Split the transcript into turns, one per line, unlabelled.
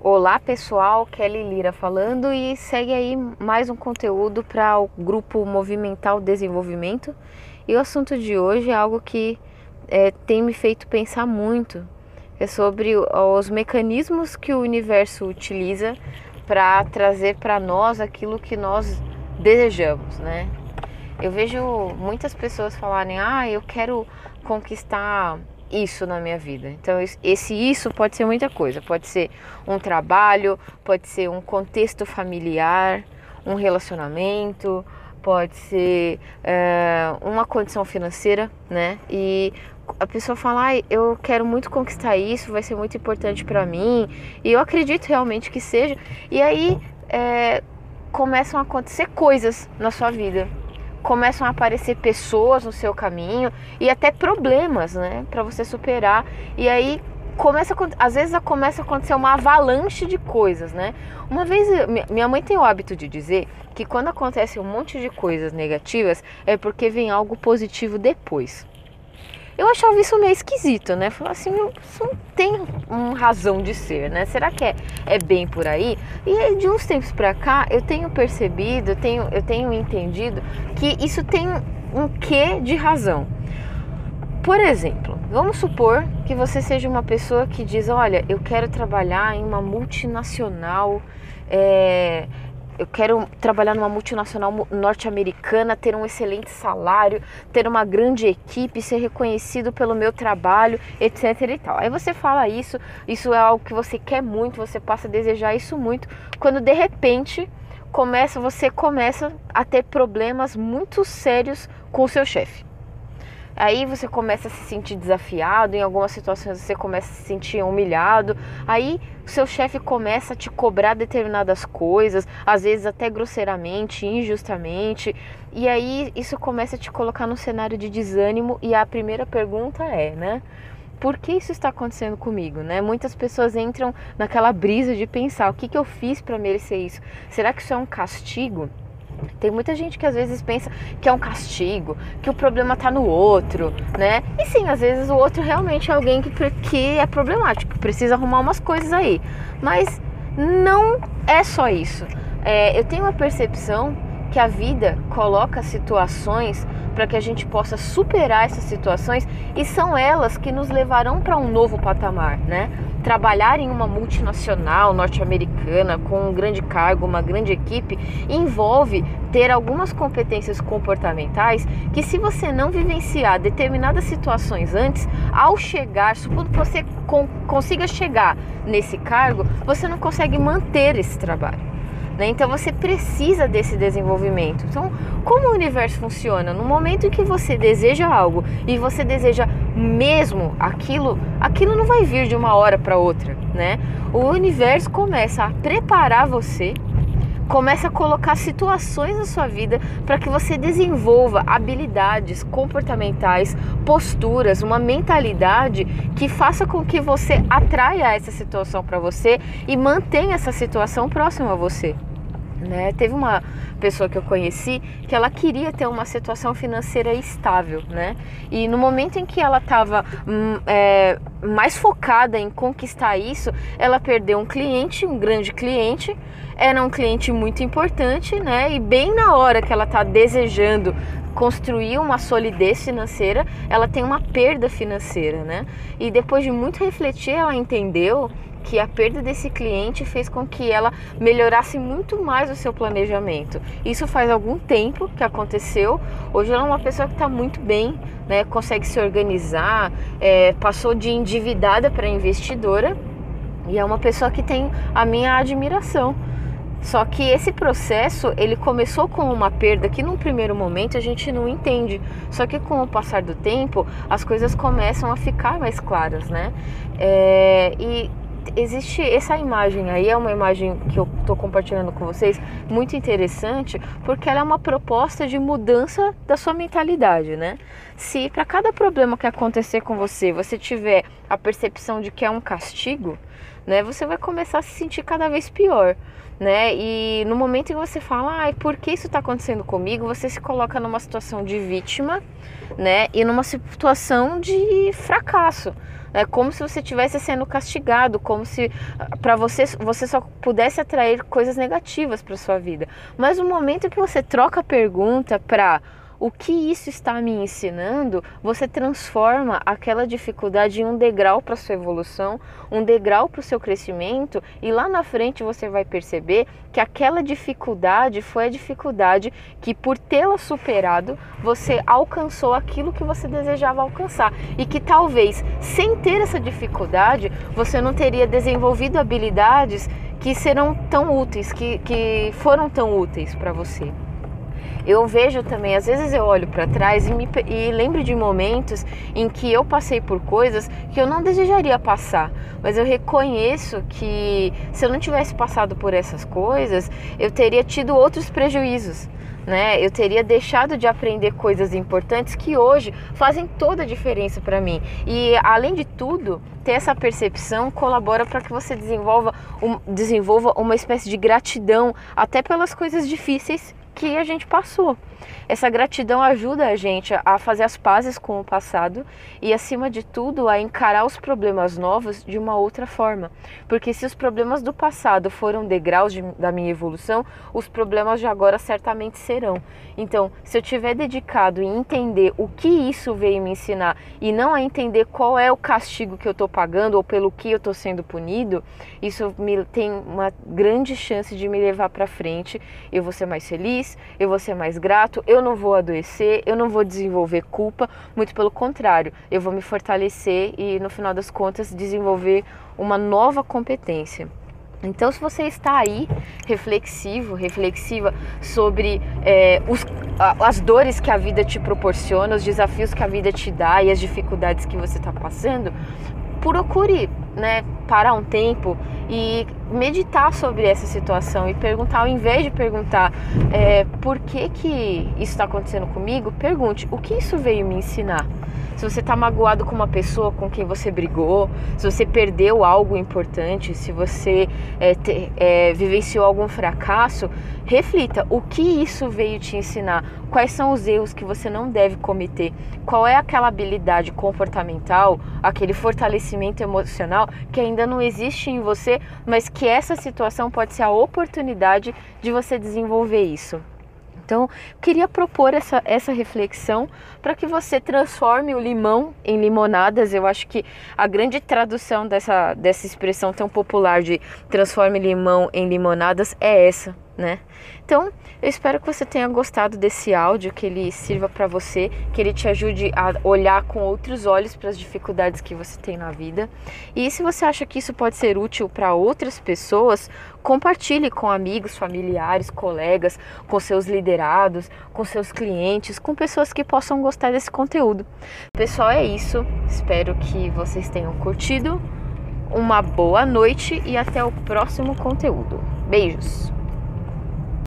Olá pessoal, Kelly Lira falando e segue aí mais um conteúdo para o grupo Movimental Desenvolvimento. E o assunto de hoje é algo que é, tem me feito pensar muito. É sobre os mecanismos que o universo utiliza para trazer para nós aquilo que nós desejamos, né? Eu vejo muitas pessoas falarem: "Ah, eu quero conquistar isso na minha vida. Então, esse isso pode ser muita coisa. Pode ser um trabalho, pode ser um contexto familiar, um relacionamento, pode ser é, uma condição financeira, né? E a pessoa fala, ah, eu quero muito conquistar isso, vai ser muito importante para mim. E eu acredito realmente que seja. E aí é, começam a acontecer coisas na sua vida começam a aparecer pessoas no seu caminho e até problemas, né, para você superar. E aí começa às vezes começa a acontecer uma avalanche de coisas, né? Uma vez minha mãe tem o hábito de dizer que quando acontece um monte de coisas negativas é porque vem algo positivo depois. Eu achava isso meio esquisito, né? Falar assim, isso não tem uma razão de ser, né? Será que é, é bem por aí? E de uns tempos para cá, eu tenho percebido, eu tenho, eu tenho entendido que isso tem um quê de razão. Por exemplo, vamos supor que você seja uma pessoa que diz: Olha, eu quero trabalhar em uma multinacional, é, eu quero trabalhar numa multinacional norte-americana, ter um excelente salário, ter uma grande equipe, ser reconhecido pelo meu trabalho, etc e tal. Aí você fala isso, isso é algo que você quer muito, você passa a desejar isso muito, quando de repente começa, você começa a ter problemas muito sérios com o seu chefe. Aí você começa a se sentir desafiado, em algumas situações você começa a se sentir humilhado. Aí o seu chefe começa a te cobrar determinadas coisas, às vezes até grosseiramente, injustamente. E aí isso começa a te colocar num cenário de desânimo e a primeira pergunta é, né? Por que isso está acontecendo comigo, né? Muitas pessoas entram naquela brisa de pensar, o que, que eu fiz para merecer isso? Será que isso é um castigo? Tem muita gente que às vezes pensa que é um castigo, que o problema está no outro, né? E sim, às vezes o outro realmente é alguém que, que é problemático, precisa arrumar umas coisas aí. Mas não é só isso. É, eu tenho uma percepção que a vida coloca situações para que a gente possa superar essas situações e são elas que nos levarão para um novo patamar, né? Trabalhar em uma multinacional norte-americana com um grande cargo, uma grande equipe, envolve ter algumas competências comportamentais que, se você não vivenciar determinadas situações antes, ao chegar, supondo que você consiga chegar nesse cargo, você não consegue manter esse trabalho. Né? Então você precisa desse desenvolvimento. Então, como o universo funciona? No momento em que você deseja algo e você deseja mesmo aquilo, aquilo não vai vir de uma hora para outra, né? O universo começa a preparar você começa a colocar situações na sua vida para que você desenvolva habilidades comportamentais, posturas, uma mentalidade que faça com que você atraia essa situação para você e mantenha essa situação próxima a você. Né? Teve uma pessoa que eu conheci que ela queria ter uma situação financeira estável, né? E no momento em que ela estava hum, é, mais focada em conquistar isso, ela perdeu um cliente, um grande cliente, era um cliente muito importante, né? E bem na hora que ela está desejando construir uma solidez financeira, ela tem uma perda financeira, né? E depois de muito refletir, ela entendeu que a perda desse cliente fez com que ela melhorasse muito mais o seu planejamento. Isso faz algum tempo que aconteceu. Hoje ela é uma pessoa que está muito bem, né? consegue se organizar, é, passou de endividada para investidora e é uma pessoa que tem a minha admiração. Só que esse processo ele começou com uma perda que num primeiro momento a gente não entende. Só que com o passar do tempo as coisas começam a ficar mais claras, né? É, e existe essa imagem aí, é uma imagem que eu estou compartilhando com vocês, muito interessante, porque ela é uma proposta de mudança da sua mentalidade, né? Se para cada problema que acontecer com você, você tiver a percepção de que é um castigo, né, você vai começar a se sentir cada vez pior. Né? E no momento em que você fala, ai, por que isso está acontecendo comigo? Você se coloca numa situação de vítima, né? E numa situação de fracasso. É como se você estivesse sendo castigado, como se para você você só pudesse atrair coisas negativas para sua vida. Mas no momento que você troca a pergunta para o que isso está me ensinando, você transforma aquela dificuldade em um degrau para sua evolução, um degrau para o seu crescimento, e lá na frente você vai perceber que aquela dificuldade foi a dificuldade que, por tê-la superado, você alcançou aquilo que você desejava alcançar, e que talvez sem ter essa dificuldade você não teria desenvolvido habilidades que serão tão úteis, que, que foram tão úteis para você. Eu vejo também, às vezes eu olho para trás e, me, e lembro de momentos em que eu passei por coisas que eu não desejaria passar, mas eu reconheço que se eu não tivesse passado por essas coisas, eu teria tido outros prejuízos. Né? Eu teria deixado de aprender coisas importantes que hoje fazem toda a diferença para mim. E além de tudo, ter essa percepção colabora para que você desenvolva, um, desenvolva uma espécie de gratidão até pelas coisas difíceis que a gente passou. Essa gratidão ajuda a gente a fazer as pazes com o passado e, acima de tudo, a encarar os problemas novos de uma outra forma. Porque se os problemas do passado foram degraus de, da minha evolução, os problemas de agora certamente serão. Então, se eu tiver dedicado em entender o que isso veio me ensinar e não a entender qual é o castigo que eu estou pagando ou pelo que eu estou sendo punido, isso me, tem uma grande chance de me levar para frente. Eu vou ser mais feliz, eu vou ser mais grato eu não vou adoecer, eu não vou desenvolver culpa, muito pelo contrário, eu vou me fortalecer e no final das contas desenvolver uma nova competência. Então, se você está aí reflexivo, reflexiva sobre é, os, as dores que a vida te proporciona, os desafios que a vida te dá e as dificuldades que você está passando, procure né, parar um tempo e meditar sobre essa situação e perguntar, ao invés de perguntar é, por que, que isso está acontecendo comigo, pergunte o que isso veio me ensinar se você está magoado com uma pessoa com quem você brigou, se você perdeu algo importante, se você é, te, é, vivenciou algum fracasso, reflita o que isso veio te ensinar, quais são os erros que você não deve cometer, qual é aquela habilidade comportamental, aquele fortalecimento emocional que ainda não existe em você, mas que essa situação pode ser a oportunidade de você desenvolver isso. Então, queria propor essa, essa reflexão para que você transforme o limão em limonadas. Eu acho que a grande tradução dessa, dessa expressão tão popular de transforme limão em limonadas é essa, né? Então, eu espero que você tenha gostado desse áudio, que ele sirva para você, que ele te ajude a olhar com outros olhos para as dificuldades que você tem na vida. E se você acha que isso pode ser útil para outras pessoas, compartilhe com amigos, familiares, colegas, com seus liderados, com seus clientes, com pessoas que possam gostar desse conteúdo. Pessoal, é isso. Espero que vocês tenham curtido. Uma boa noite e até o próximo conteúdo. Beijos!